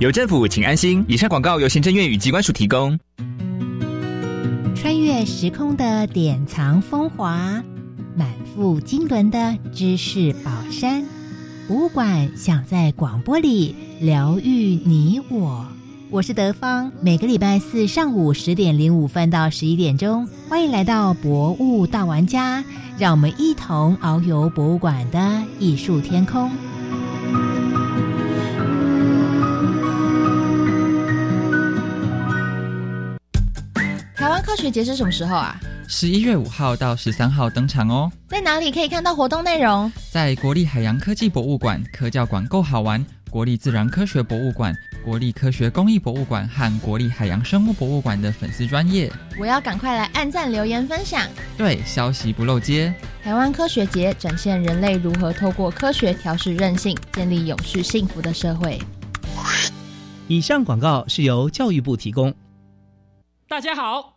有政府，请安心。以上广告由行政院与机关署提供。穿越时空的典藏风华，满腹经纶的知识宝山，博物馆想在广播里疗愈你我。我是德芳，每个礼拜四上午十点零五分到十一点钟，欢迎来到博物大玩家，让我们一同遨游博物馆的艺术天空。科学节是什么时候啊？十一月五号到十三号登场哦。在哪里可以看到活动内容？在国立海洋科技博物馆、科教馆够好玩、国立自然科学博物馆、国立科学工艺博物馆和国立海洋生物博物馆的粉丝专业。我要赶快来按赞、留言、分享。对，消息不漏接。台湾科学节展现人类如何透过科学调试韧性，建立永续幸福的社会。以上广告是由教育部提供。大家好，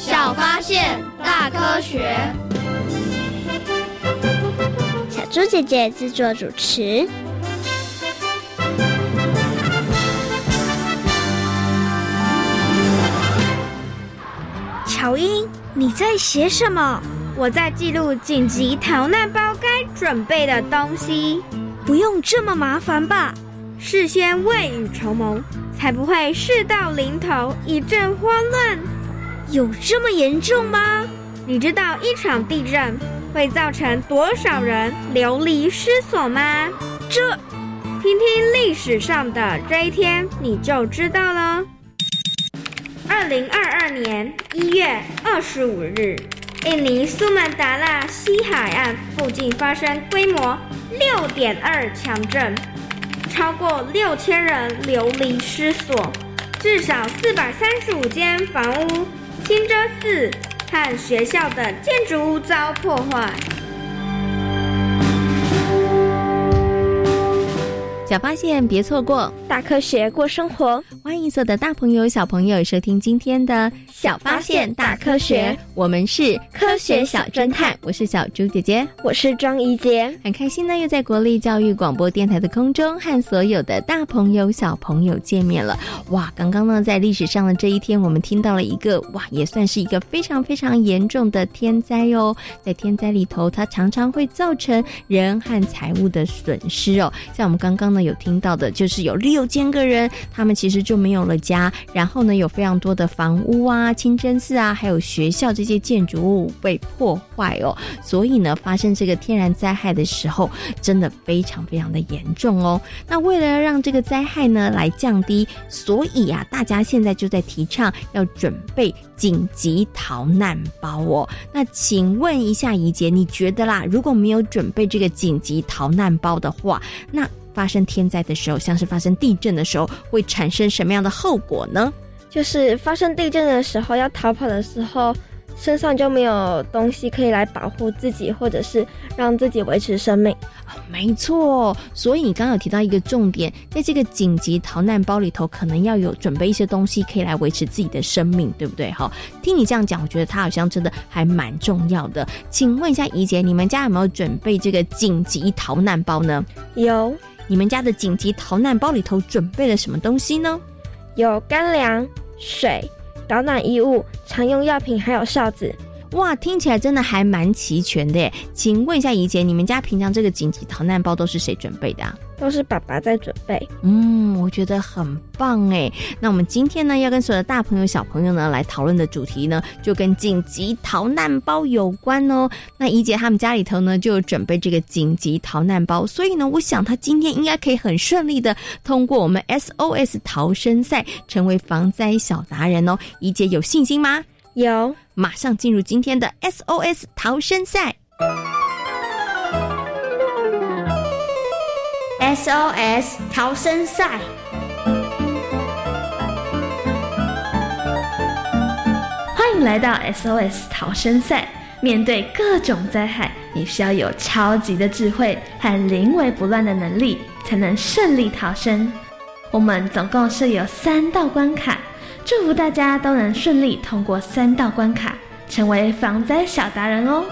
小发现，大科学。小猪姐姐制作主持。乔英，你在写什么？我在记录紧急逃难包该准备的东西。不用这么麻烦吧？事先未雨绸缪，才不会事到临头一阵慌乱。有这么严重吗？你知道一场地震会造成多少人流离失所吗？这，听听历史上的这一天，你就知道了。二零二二年一月二十五日，印尼苏门答腊西海岸附近发生规模六点二强震，超过六千人流离失所，至少四百三十五间房屋、清真寺和学校的建筑物遭破坏。小发现，别错过大科学过生活。欢迎所有的大朋友、小朋友收听今天的小发现大科学。我们是科学小侦探，我是小猪姐姐，我是庄怡杰。很开心呢，又在国立教育广播电台的空中和所有的大朋友、小朋友见面了。哇，刚刚呢，在历史上的这一天，我们听到了一个哇，也算是一个非常非常严重的天灾哦。在天灾里头，它常常会造成人和财物的损失哦。像我们刚刚呢。有听到的，就是有六千个人，他们其实就没有了家。然后呢，有非常多的房屋啊、清真寺啊，还有学校这些建筑物被破坏哦。所以呢，发生这个天然灾害的时候，真的非常非常的严重哦。那为了让这个灾害呢来降低，所以啊，大家现在就在提倡要准备紧急逃难包哦。那请问一下怡姐，你觉得啦，如果没有准备这个紧急逃难包的话，那发生天灾的时候，像是发生地震的时候，会产生什么样的后果呢？就是发生地震的时候，要逃跑的时候，身上就没有东西可以来保护自己，或者是让自己维持生命。没错，所以你刚刚有提到一个重点，在这个紧急逃难包里头，可能要有准备一些东西，可以来维持自己的生命，对不对？哈，听你这样讲，我觉得它好像真的还蛮重要的。请问一下怡姐，你们家有没有准备这个紧急逃难包呢？有。你们家的紧急逃难包里头准备了什么东西呢？有干粮、水、保暖衣物、常用药品，还有哨子。哇，听起来真的还蛮齐全的耶！请问一下怡姐，你们家平常这个紧急逃难包都是谁准备的啊？都是爸爸在准备。嗯，我觉得很棒哎。那我们今天呢，要跟所有的大朋友、小朋友呢来讨论的主题呢，就跟紧急逃难包有关哦。那怡姐他们家里头呢，就准备这个紧急逃难包，所以呢，我想他今天应该可以很顺利的通过我们 SOS 逃生赛，成为防灾小达人哦。怡姐有信心吗？有，马上进入今天的 SOS 逃生赛。SOS 逃生赛，欢迎来到 SOS 逃生赛。面对各种灾害，你需要有超级的智慧和临危不乱的能力，才能顺利逃生。我们总共设有三道关卡，祝福大家都能顺利通过三道关卡，成为防灾小达人哦。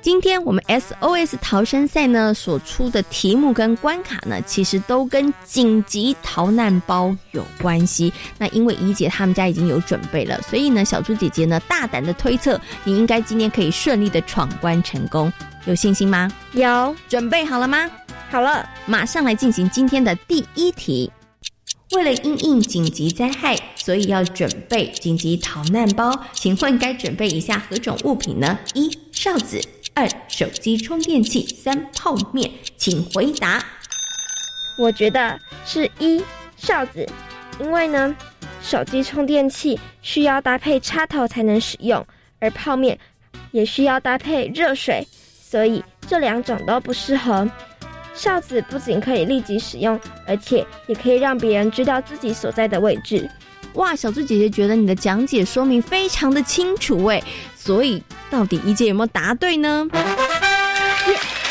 今天我们 SOS 逃生赛呢所出的题目跟关卡呢，其实都跟紧急逃难包有关系。那因为怡姐他们家已经有准备了，所以呢，小猪姐姐呢大胆的推测，你应该今天可以顺利的闯关成功，有信心吗？有，准备好了吗？好了，马上来进行今天的第一题。为了应应紧急灾害，所以要准备紧急逃难包。请问该准备以下何种物品呢？一、哨子。二手机充电器，三泡面，请回答。我觉得是一哨子，因为呢，手机充电器需要搭配插头才能使用，而泡面也需要搭配热水，所以这两种都不适合。哨子不仅可以立即使用，而且也可以让别人知道自己所在的位置。哇，小猪姐姐觉得你的讲解说明非常的清楚诶，所以。到底一姐有没有答对呢？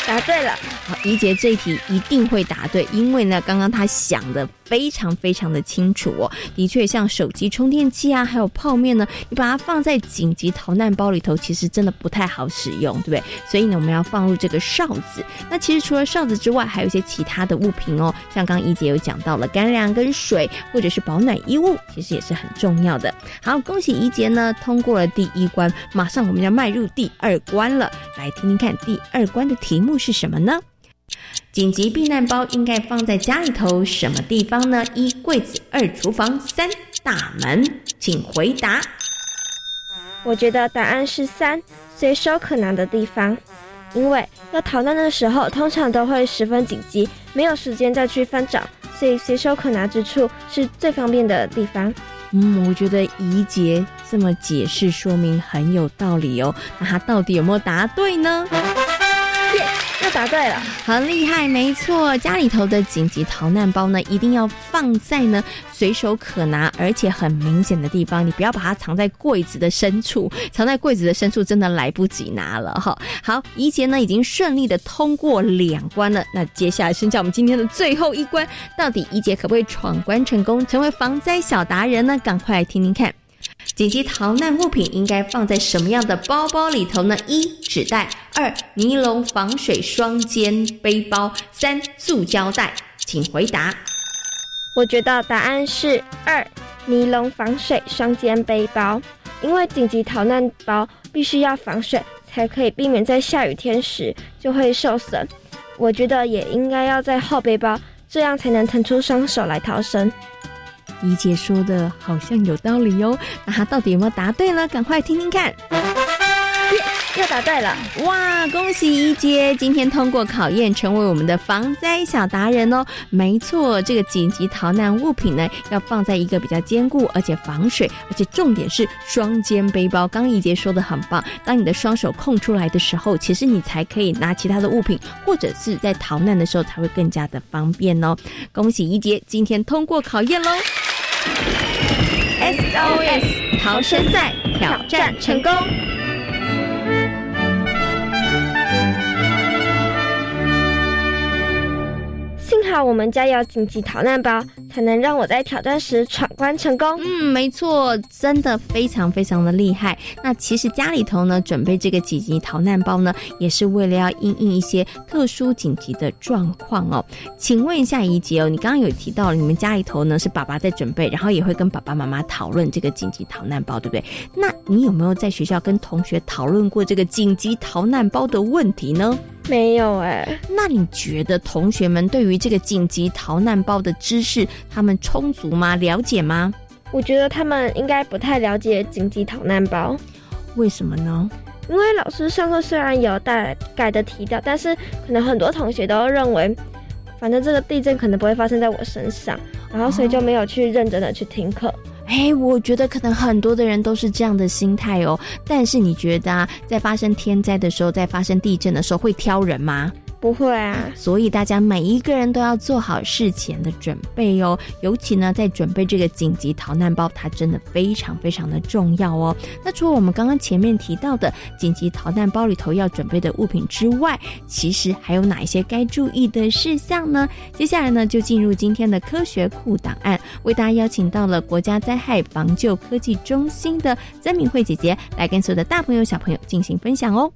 答对了，好，好怡杰这一题一定会答对，因为呢，刚刚他想的非常非常的清楚哦。的确，像手机充电器啊，还有泡面呢，你把它放在紧急逃难包里头，其实真的不太好使用，对不对？所以呢，我们要放入这个哨子。那其实除了哨子之外，还有一些其他的物品哦，像刚怡姐有讲到了干粮跟水，或者是保暖衣物，其实也是很重要的。好，恭喜怡杰呢通过了第一关，马上我们要迈入第二关了，来听听看第二关的题目。是什么呢？紧急避难包应该放在家里头什么地方呢？一柜子，二厨房，三大门，请回答。我觉得答案是三，随手可拿的地方。因为要逃难的时候，通常都会十分紧急，没有时间再去翻找，所以随手可拿之处是最方便的地方。嗯，我觉得怡杰这么解释说明很有道理哦。那他到底有没有答对呢？答对了，很厉害，没错。家里头的紧急逃难包呢，一定要放在呢随手可拿而且很明显的地方，你不要把它藏在柜子的深处，藏在柜子的深处真的来不及拿了哈。好，怡杰呢已经顺利的通过两关了，那接下来剩下我们今天的最后一关，到底怡杰可不可以闯关成功，成为防灾小达人呢？赶快来听听看。紧急逃难物品应该放在什么样的包包里头呢？一纸袋，二尼龙防水双肩背包，三塑胶袋，请回答。我觉得答案是二尼龙防水双肩背包，因为紧急逃难包必须要防水，才可以避免在下雨天时就会受损。我觉得也应该要在后背包，这样才能腾出双手来逃生。怡姐说的好像有道理哟，那她到底有没有答对呢？赶快听听看。又答对了，哇！恭喜一姐今天通过考验，成为我们的防灾小达人哦。没错，这个紧急逃难物品呢，要放在一个比较坚固而且防水，而且重点是双肩背包。刚一杰说的很棒，当你的双手空出来的时候，其实你才可以拿其他的物品，或者是在逃难的时候才会更加的方便哦。恭喜一杰今天通过考验喽！SOS 逃生赛挑战成功。好我们家有紧急逃难包，才能让我在挑战时闯关成功。嗯，没错，真的非常非常的厉害。那其实家里头呢，准备这个紧急逃难包呢，也是为了要应应一些特殊紧急的状况哦。请问一下怡姐哦，你刚刚有提到你们家里头呢是爸爸在准备，然后也会跟爸爸妈妈讨论这个紧急逃难包，对不对？那你有没有在学校跟同学讨论过这个紧急逃难包的问题呢？没有哎、那你觉得同学们对于这个紧急逃难包的知识，他们充足吗？了解吗？我觉得他们应该不太了解紧急逃难包，为什么呢？因为老师上课虽然有大概的提到，但是可能很多同学都认为，反正这个地震可能不会发生在我身上，然后所以就没有去认真的去听课。哎，我觉得可能很多的人都是这样的心态哦。但是你觉得啊，在发生天灾的时候，在发生地震的时候，会挑人吗？不会啊，所以大家每一个人都要做好事前的准备哦。尤其呢，在准备这个紧急逃难包，它真的非常非常的重要哦。那除了我们刚刚前面提到的紧急逃难包里头要准备的物品之外，其实还有哪一些该注意的事项呢？接下来呢，就进入今天的科学库档案，为大家邀请到了国家灾害防救科技中心的曾敏慧姐姐来跟所有的大朋友小朋友进行分享哦。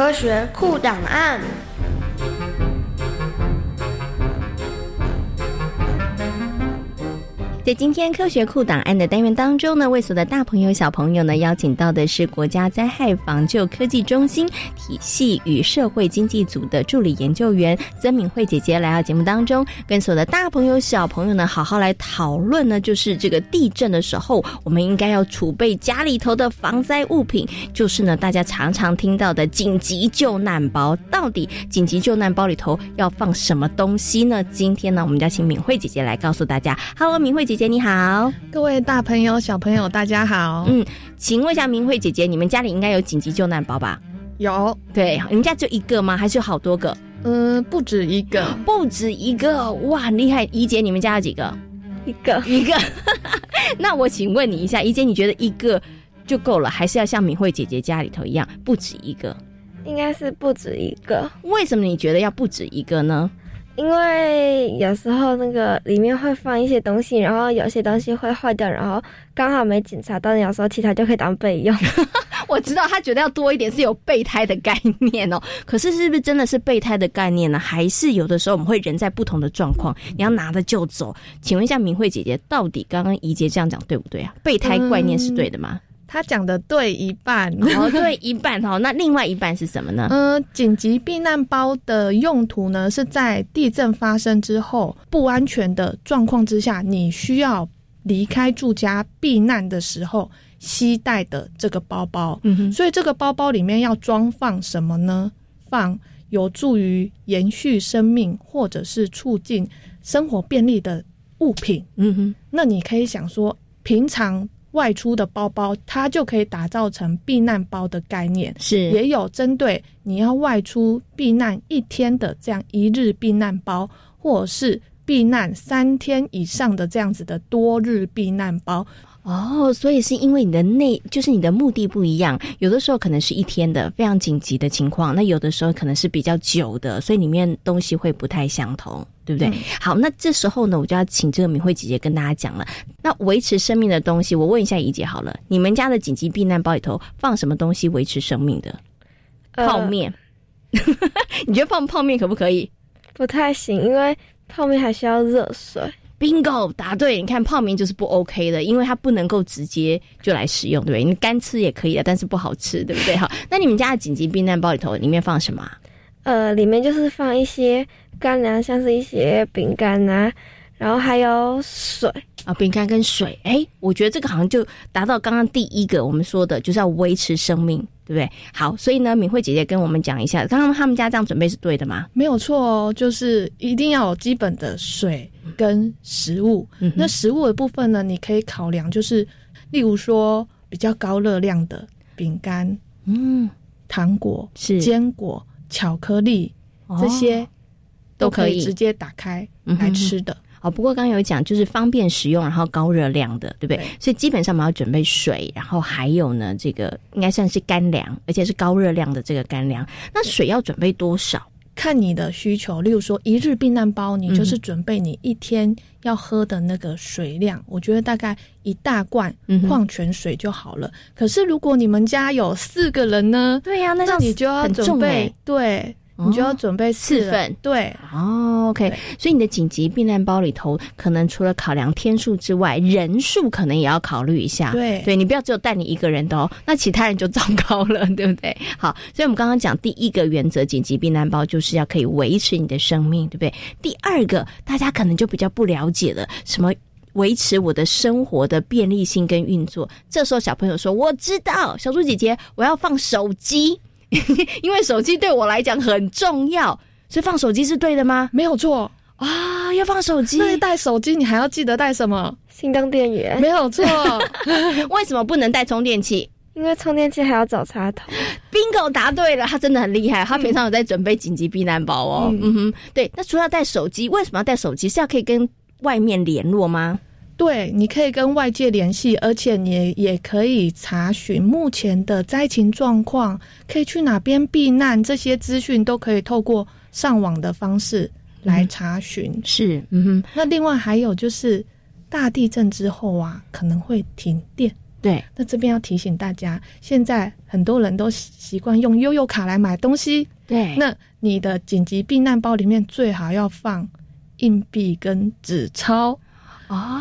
科学库档案。在今天科学库档案的单元当中呢，为所有的大朋友小朋友呢，邀请到的是国家灾害防救科技中心体系与社会经济组的助理研究员曾敏慧姐姐来到节目当中，跟所有的大朋友小朋友呢，好好来讨论呢，就是这个地震的时候，我们应该要储备家里头的防灾物品，就是呢，大家常常听到的紧急救难包。到底紧急救难包里头要放什么东西呢？今天呢，我们就要请敏慧姐姐来告诉大家。Hello，敏慧姐姐你好。各位大朋友、小朋友，大家好。嗯，请问一下明慧姐姐，你们家里应该有紧急救难包吧？有，对，你们家就一个吗？还是有好多个？嗯，不止一个，不止一个，哇，很厉害！怡姐，你们家有几个？一个，一个。那我请问你一下，怡姐，你觉得一个就够了，还是要像明慧姐姐家里头一样不止一个？应该是不止一个。为什么你觉得要不止一个呢？因为有时候那个里面会放一些东西，然后有些东西会坏掉，然后刚好没检查到，有时候其他就可以当备用。我知道他觉得要多一点是有备胎的概念哦，可是是不是真的是备胎的概念呢？还是有的时候我们会人在不同的状况，你要拿着就走？请问一下明慧姐姐，到底刚刚怡杰这样讲对不对啊？备胎概念是对的吗？他讲的对一半，哦，对一半哦，那另外一半是什么呢？呃，紧急避难包的用途呢，是在地震发生之后不安全的状况之下，你需要离开住家避难的时候携带的这个包包。嗯哼，所以这个包包里面要装放什么呢？放有助于延续生命或者是促进生活便利的物品。嗯哼，那你可以想说，平常。外出的包包，它就可以打造成避难包的概念，是也有针对你要外出避难一天的这样一日避难包，或者是避难三天以上的这样子的多日避难包。哦，所以是因为你的内就是你的目的不一样，有的时候可能是一天的非常紧急的情况，那有的时候可能是比较久的，所以里面东西会不太相同。对不对？嗯、好，那这时候呢，我就要请这个敏慧姐姐跟大家讲了。那维持生命的东西，我问一下怡姐好了，你们家的紧急避难包里头放什么东西维持生命的？呃、泡面。你觉得放泡面可不可以？不太行，因为泡面还需要热水。bingo，答对！你看泡面就是不 OK 的，因为它不能够直接就来使用，对不对？你干吃也可以的，但是不好吃，对不对？好，那你们家的紧急避难包里头里面放什么、呃，里面就是放一些干粮，像是一些饼干啊，然后还有水啊，饼干跟水。哎，我觉得这个好像就达到刚刚第一个我们说的，就是要维持生命，对不对？好，所以呢，敏慧姐姐跟我们讲一下，刚刚他们家这样准备是对的吗？没有错哦，就是一定要有基本的水跟食物。嗯、那食物的部分呢，你可以考量，就是例如说比较高热量的饼干、嗯，糖果、是坚果。巧克力、这些都可以以直接打开来吃的。哦，不过刚刚有讲，就是方便食用，然后高热量的，对不对？所以基本上我们要准备水，然后还有呢，这个应该算是干粮，而且是高热量的这个干粮。那水要准备多少？看你的需求，例如说一日避难包，你就是嗯准备你一天要喝的那个水量，我觉得大概一大罐矿泉水就好了。可是如果你们家有四个人呢？对呀、那那你就要很准备欸，对你就要准备四份，对。哦，OK，所以你的紧急避难包里头，可能除了考量天数之外，人数可能也要考虑一下。对对你不要只有带你一个人的哦，那其他人就糟糕了，对不对？好，所以我们刚刚讲第一个原则，紧急避难包就是要可以维持你的生命，对不对？第二个，大家可能就比较不了解了，什么？维持我的生活的便利性跟运作，这时候小朋友说：“我知道，小猪姐姐，我要放手机，因为手机对我来讲很重要。”所以放手机是对的吗？没有错啊，要放手机。那你带手机，你还要记得带什么？行动电源没有错。为什么不能带充电器？因为充电器还要找插头。bingo 答对了，他真的很厉害。他平常有在准备紧急避难包哦。嗯哼，对。那除了带手机，为什么要带手机？是要可以跟外面联络吗？对，你可以跟外界联系，而且你也可以查询目前的灾情状况，可以去哪边避难，这些资讯都可以透过上网的方式来查询。是，嗯哼。那另外还有就是大地震之后啊，可能会停电。对，那这边要提醒大家，现在很多人都习惯用悠游卡来买东西。对，那你的紧急避难包里面最好要放硬币跟纸钞。哦，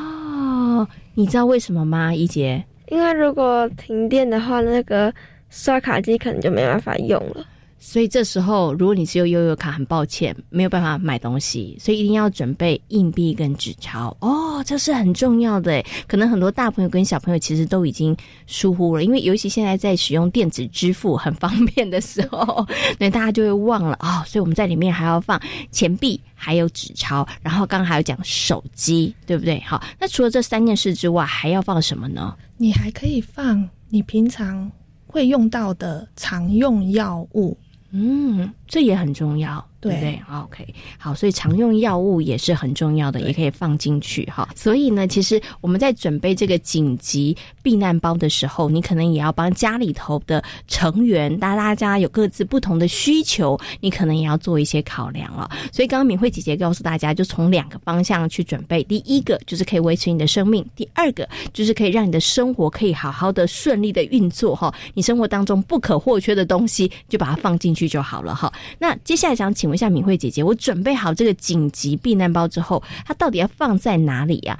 你知道为什么吗？一杰？因为如果停电的话，那个刷卡机可能就没办法用了。所以这时候，如果你只有悠游卡，很抱歉，没有办法买东西，所以一定要准备硬币跟纸钞哦，这是很重要的。可能很多大朋友跟小朋友其实都已经疏忽了，因为尤其现在在使用电子支付很方便的时候，对大家就会忘了啊、哦。所以我们在里面还要放钱币，还有纸钞，然后刚刚还有讲手机，对不对？好，那除了这三件事之外，还要放什么呢？你还可以放你平常会用到的常用药物。嗯，这也很重要，对不对？OK，好，所以常用药物也是很重要的，也可以放进去哈。所以呢，其实我们在准备这个紧急避难包的时候，你可能也要帮家里头的成员，大大家有各自不同的需求，你可能也要做一些考量了。所以刚刚敏慧姐姐告诉大家，就从两个方向去准备：第一个就是可以维持你的生命；第二个就是可以让你的生活可以好好的顺利的运作哈。你生活当中不可或缺的东西，就把它放进。去就好了哈。那接下来想请问一下敏慧姐姐，我准备好这个紧急避难包之后，它到底要放在哪里呀、啊？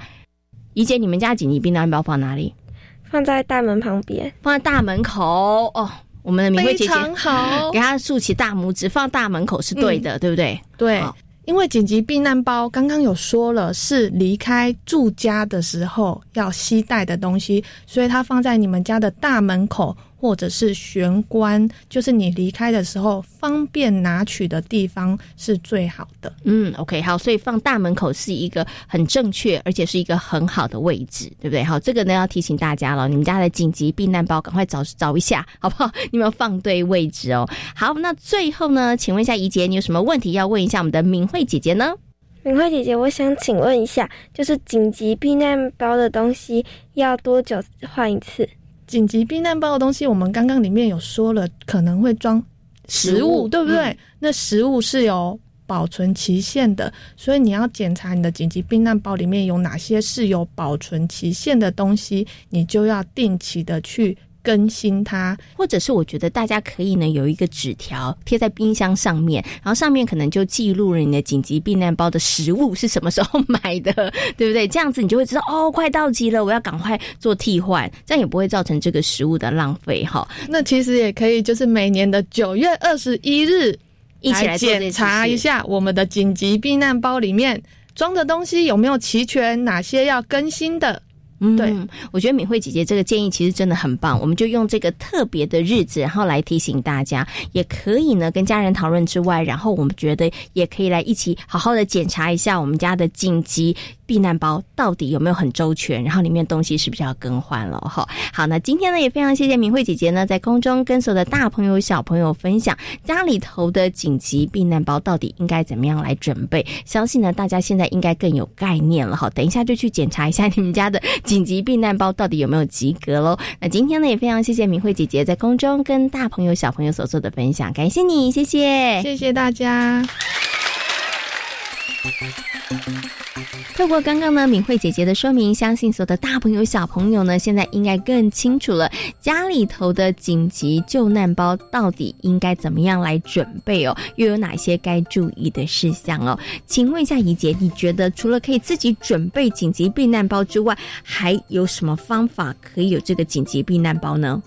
怡姐，你们家紧急避难包放哪里？放在大门旁边，放在大门口哦。我们的敏慧姐姐好，给她竖起大拇指，放大门口是对的，嗯、对不对？对。因为紧急避难包刚刚有说了，是离开住家的时候要携带的东西，所以它放在你们家的大门口或者是玄关，就是你离开的时候方便拿取的地方是最好的。嗯，OK，好，所以放大门口是一个很正确，而且是一个很好的位置，对不对？好，这个呢要提醒大家了，你们家的紧急避难包赶快找找一下，好不好？你们放对位置哦。好，那最后呢，请问一下怡姐，你有什么问题要问一下我们的明慧姐姐呢？明慧姐姐，我想请问一下，就是紧急避难包的东西要多久换一次？紧急避难包的东西，我们刚刚里面有说了，可能会装食物，对不对？嗯、那食物是有保存期限的，所以你要检查你的紧急避难包里面有哪些是有保存期限的东西，你就要定期的去更新它，或者是我觉得大家可以呢有一个纸条贴在冰箱上面，然后上面可能就记录了你的紧急避难包的食物是什么时候买的，对不对？这样子你就会知道哦，快到期了，我要赶快做替换，这样也不会造成这个食物的浪费哈。那其实也可以，就是每年的九月二十一日一起来检查一下我们的紧急避难包里面装的东西有没有齐全，哪些要更新的。嗯，对，我觉得敏慧姐姐这个建议其实真的很棒，我们就用这个特别的日子，然后来提醒大家，也可以呢跟家人讨论之外，然后我们觉得也可以来一起好好的检查一下我们家的紧急避难包到底有没有很周全，然后里面东西是不是要更换了哈？好，那今天呢也非常谢谢明慧姐姐呢在空中跟所有的大朋友小朋友分享家里头的紧急避难包到底应该怎么样来准备。相信呢大家现在应该更有概念了哈。等一下就去检查一下你们家的紧急避难包到底有没有及格喽。那今天呢也非常谢谢明慧姐姐在空中跟大朋友小朋友所做的分享，感谢你，谢谢，谢谢大家。透过刚刚呢敏慧姐姐的说明，相信所有的大朋友小朋友呢，现在应该更清楚了家里头的紧急救难包到底应该怎么样来准备哦，又有哪些该注意的事项哦？请问一下怡姐，你觉得除了可以自己准备紧急避难包之外，还有什么方法可以有这个紧急避难包呢？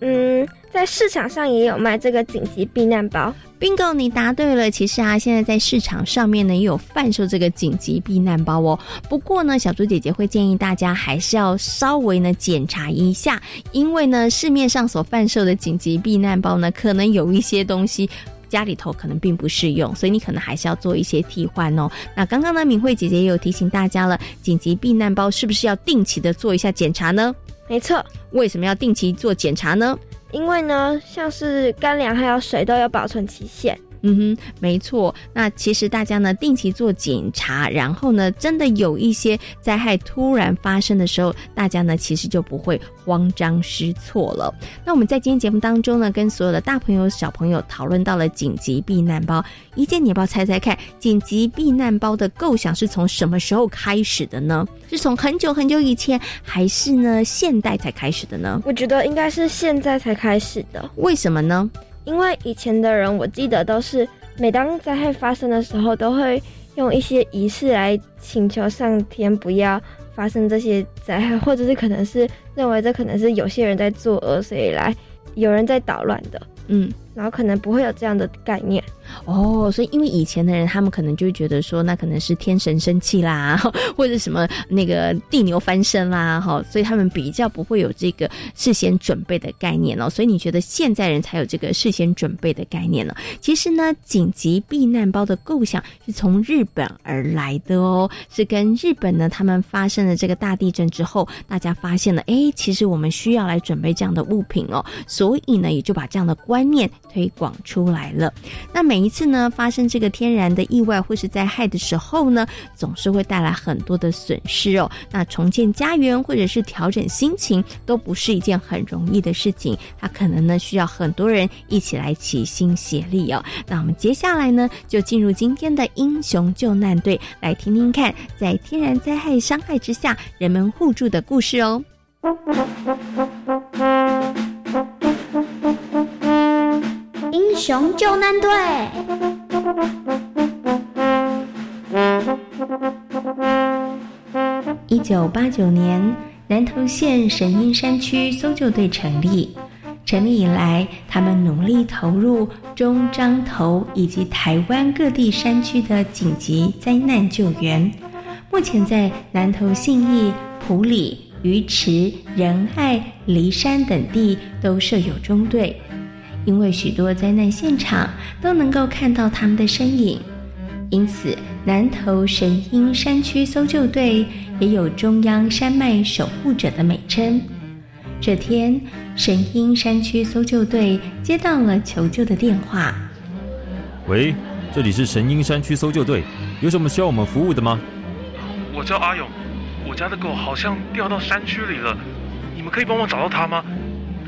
嗯，在市场上也有卖这个紧急避难包。bingo，你答对了。其实啊，现在在市场上面呢也有贩售这个紧急避难包哦。不过呢，小猪姐姐会建议大家还是要稍微呢检查一下，因为呢市面上所贩售的紧急避难包呢，可能有一些东西家里头可能并不适用，所以你可能还是要做一些替换哦。那刚刚呢，敏慧姐姐也有提醒大家了，紧急避难包是不是要定期的做一下检查呢？没错，为什么要定期做检查呢？因为呢，像是干粮还有水都有保存期限。嗯哼，没错。那其实大家呢定期做检查，然后呢，真的有一些灾害突然发生的时候，大家呢其实就不会慌张失措了。那我们在今天节目当中呢，跟所有的大朋友小朋友讨论到了紧急避难包。一件，你要不要猜猜看，紧急避难包的构想是从什么时候开始的呢？是从很久很久以前，还是呢现代才开始的呢？我觉得应该是现在才开始的。为什么呢？因为以前的人，我记得都是每当灾害发生的时候，都会用一些仪式来请求上天不要发生这些灾害，或者是可能是认为这可能是有些人在作恶，所以来有人在捣乱的。嗯，然后可能不会有这样的概念哦，所以因为以前的人，他们可能就觉得说，那可能是天神生气啦，或者什么那个地牛翻身啦，哈，所以他们比较不会有这个事先准备的概念哦。所以你觉得现在人才有这个事先准备的概念呢？其实呢，紧急避难包的构想是从日本而来的哦，是跟日本呢他们发生了这个大地震之后，大家发现了，哎，其实我们需要来准备这样的物品哦，所以呢，也就把这样的。观念推广出来了。那每一次呢发生这个天然的意外或是灾害的时候呢，总是会带来很多的损失哦。那重建家园或者是调整心情，都不是一件很容易的事情。它可能呢需要很多人一起来齐心协力哦。那我们接下来呢就进入今天的英雄救难队，来听听看在天然灾害伤害之下人们互助的故事哦。英雄救难队。一九八九年，南投县神鹰山区搜救队成立。成立以来，他们努力投入中彰投以及台湾各地山区的紧急灾难救援。目前在南投信义、埔里、鱼池、仁爱、梨山等地都设有中队。因为许多灾难现场都能够看到他们的身影，因此南投神鹰山区搜救队也有“中央山脉守护者”的美称。这天，神鹰山区搜救队接到了求救的电话：“喂，这里是神鹰山区搜救队，有什么需要我们服务的吗？”“我叫阿勇，我家的狗好像掉到山区里了，你们可以帮我找到它吗？”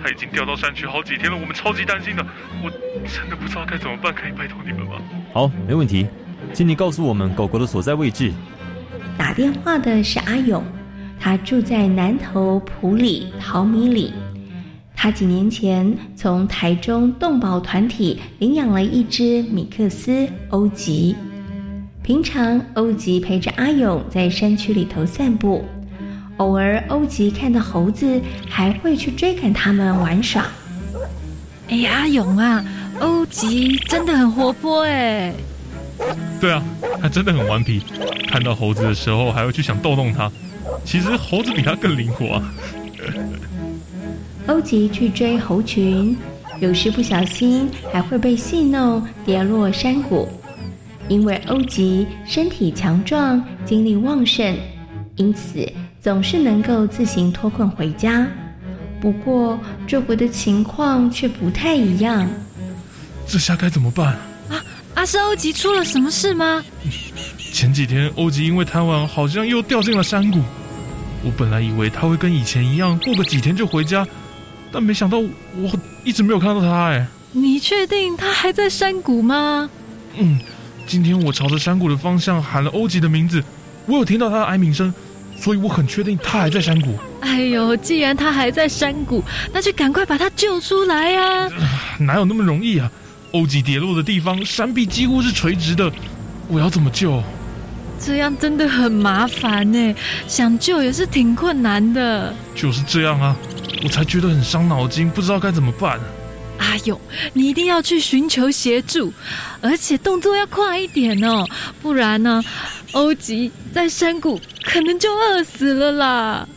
他已经掉到山区好几天了，我们超级担心的。我真的不知道该怎么办，可以拜托你们吗？好，没问题，请你告诉我们狗狗的所在位置。打电话的是阿勇，他住在南头埔里淘米里。他几年前从台中动保团体领养了一只米克斯欧吉，平常欧吉陪着阿勇在山区里头散步。偶尔，欧吉看到猴子，还会去追赶他们玩耍。哎呀，阿勇啊，欧吉真的很活泼哎。对啊，他真的很顽皮，看到猴子的时候还会去想逗弄它。其实猴子比他更灵活啊。欧吉去追猴群，有时不小心还会被戏弄，跌落山谷。因为欧吉身体强壮，精力旺盛。因此总是能够自行脱困回家。不过这回的情况却不太一样。这下该怎么办？啊，阿是欧吉出了什么事吗？前几天欧吉因为贪玩，好像又掉进了山谷。我本来以为他会跟以前一样，过个几天就回家，但没想到我一直没有看到他。哎，你确定他还在山谷吗？嗯，今天我朝着山谷的方向喊了欧吉的名字，我有听到他的哀鸣声，所以我很确定他还在山谷。哎呦，既然他还在山谷，那就赶快把他救出来呀！哪有那么容易啊？欧吉跌落的地方，山壁几乎是垂直的，我要怎么救？这样真的很麻烦呢，想救也是挺困难的。就是这样啊，我才觉得很伤脑筋，不知道该怎么办。阿勇，你一定要去寻求协助，而且动作要快一点哦，不然呢，欧吉在山谷可能就饿死了啦。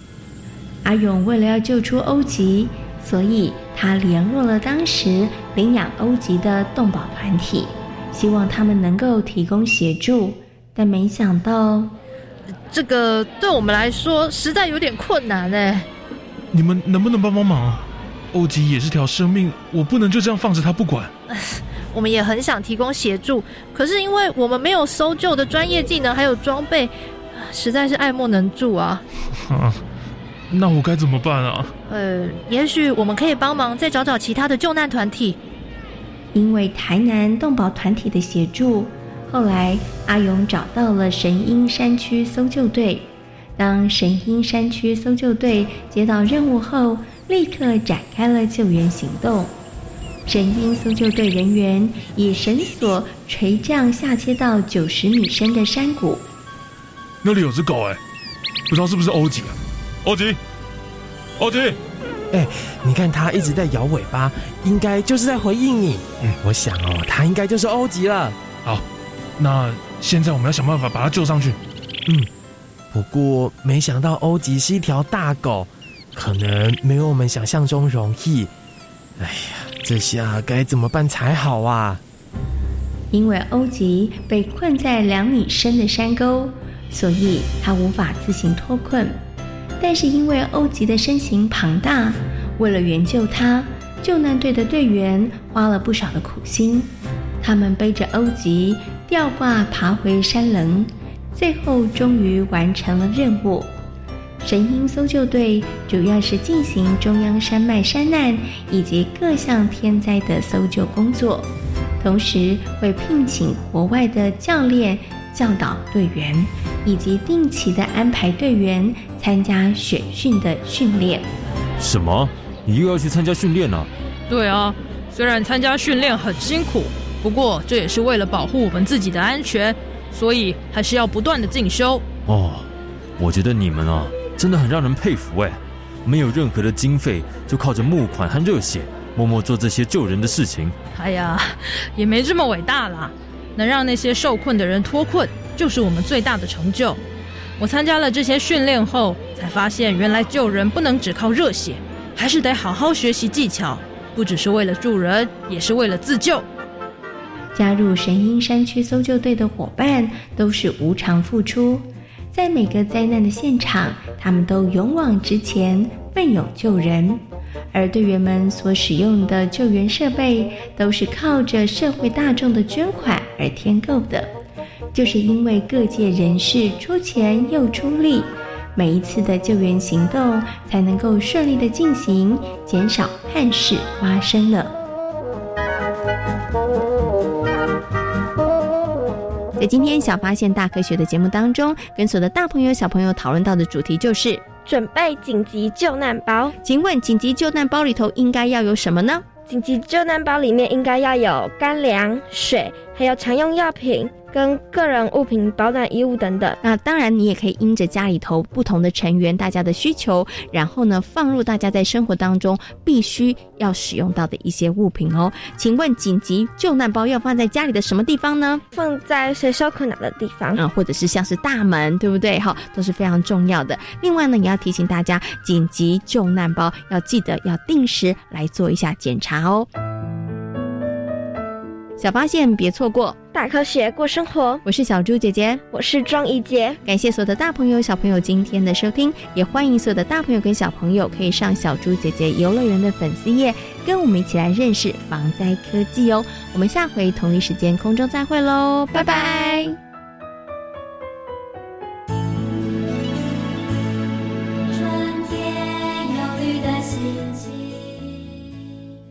阿勇为了要救出欧吉，所以他联络了当时领养欧吉的动保团体，希望他们能够提供协助。但没想到，这个对我们来说实在有点困难哎。你们能不能帮帮忙？欧吉也是条生命，我不能就这样放着他不管。我们也很想提供协助，可是因为我们没有搜救的专业技能，还有装备，实在是爱莫能助啊。啊，那我该怎么办啊？呃，也许我们可以帮忙再找找其他的救难团体。因为台南动保团体的协助。后来，阿勇找到了神鹰山区搜救队。当神鹰山区搜救队接到任务后，立刻展开了救援行动。神鹰搜救队人员以绳索垂降下切到九十米深的山谷。那里有只狗哎，不知道是不是欧吉啊？欧吉，欧吉，哎，你看它一直在摇尾巴，应该就是在回应你。嗯，我想哦，它应该就是欧吉了。好。那现在我们要想办法把它救上去。嗯，不过没想到欧吉是一条大狗，可能没有我们想象中容易。哎呀，这下该怎么办才好啊？因为欧吉被困在两米深的山沟，所以他无法自行脱困。但是因为欧吉的身形庞大，为了援救他，救难队的队员花了不少的苦心。他们背着欧吉。吊挂爬回山棱，最后终于完成了任务。神鹰搜救队主要是进行中央山脉山难以及各项天灾的搜救工作，同时会聘请国外的教练教导队员，以及定期的安排队员参加选训的训练。什么？你又要去参加训练了？对啊，虽然参加训练很辛苦。不过，这也是为了保护我们自己的安全，所以还是要不断的进修。哦，我觉得你们啊，真的很让人佩服哎！没有任何的经费，就靠着募款和热血，默默做这些救人的事情。哎呀，也没这么伟大啦！能让那些受困的人脱困，就是我们最大的成就。我参加了这些训练后，才发现原来救人不能只靠热血，还是得好好学习技巧，不只是为了助人，也是为了自救。加入神鹰山区搜救队的伙伴都是无偿付出，在每个灾难的现场，他们都勇往直前，奋勇救人。而队员们所使用的救援设备，都是靠着社会大众的捐款而添购的。就是因为各界人士出钱又出力，每一次的救援行动才能够顺利的进行，减少憾事发生了。在今天小发现大科学的节目当中，跟所有的大朋友小朋友讨论到的主题就是准备紧急救难包。请问紧急救难包里头应该要有什么呢？紧急救难包里面应该要有干粮、水，还有常用药品。跟个人物品、保暖衣物等等。那当然，你也可以因着家里头不同的成员大家的需求，然后呢放入大家在生活当中必须要使用到的一些物品哦。请问紧急救难包要放在家里的什么地方呢？放在随手可拿的地方啊，或者是像是大门，对不对？哈，都是非常重要的。另外呢，也要提醒大家，紧急救难包要记得要定时来做一下检查哦。小发现别错过。大科学过生活，我是小猪姐姐，我是庄怡杰。感谢所有的大朋友、小朋友今天的收听，也欢迎所有的大朋友跟小朋友可以上小猪姐姐游乐园的粉丝页，跟我们一起来认识防灾科技哦。我们下回同一时间空中再会喽，拜拜。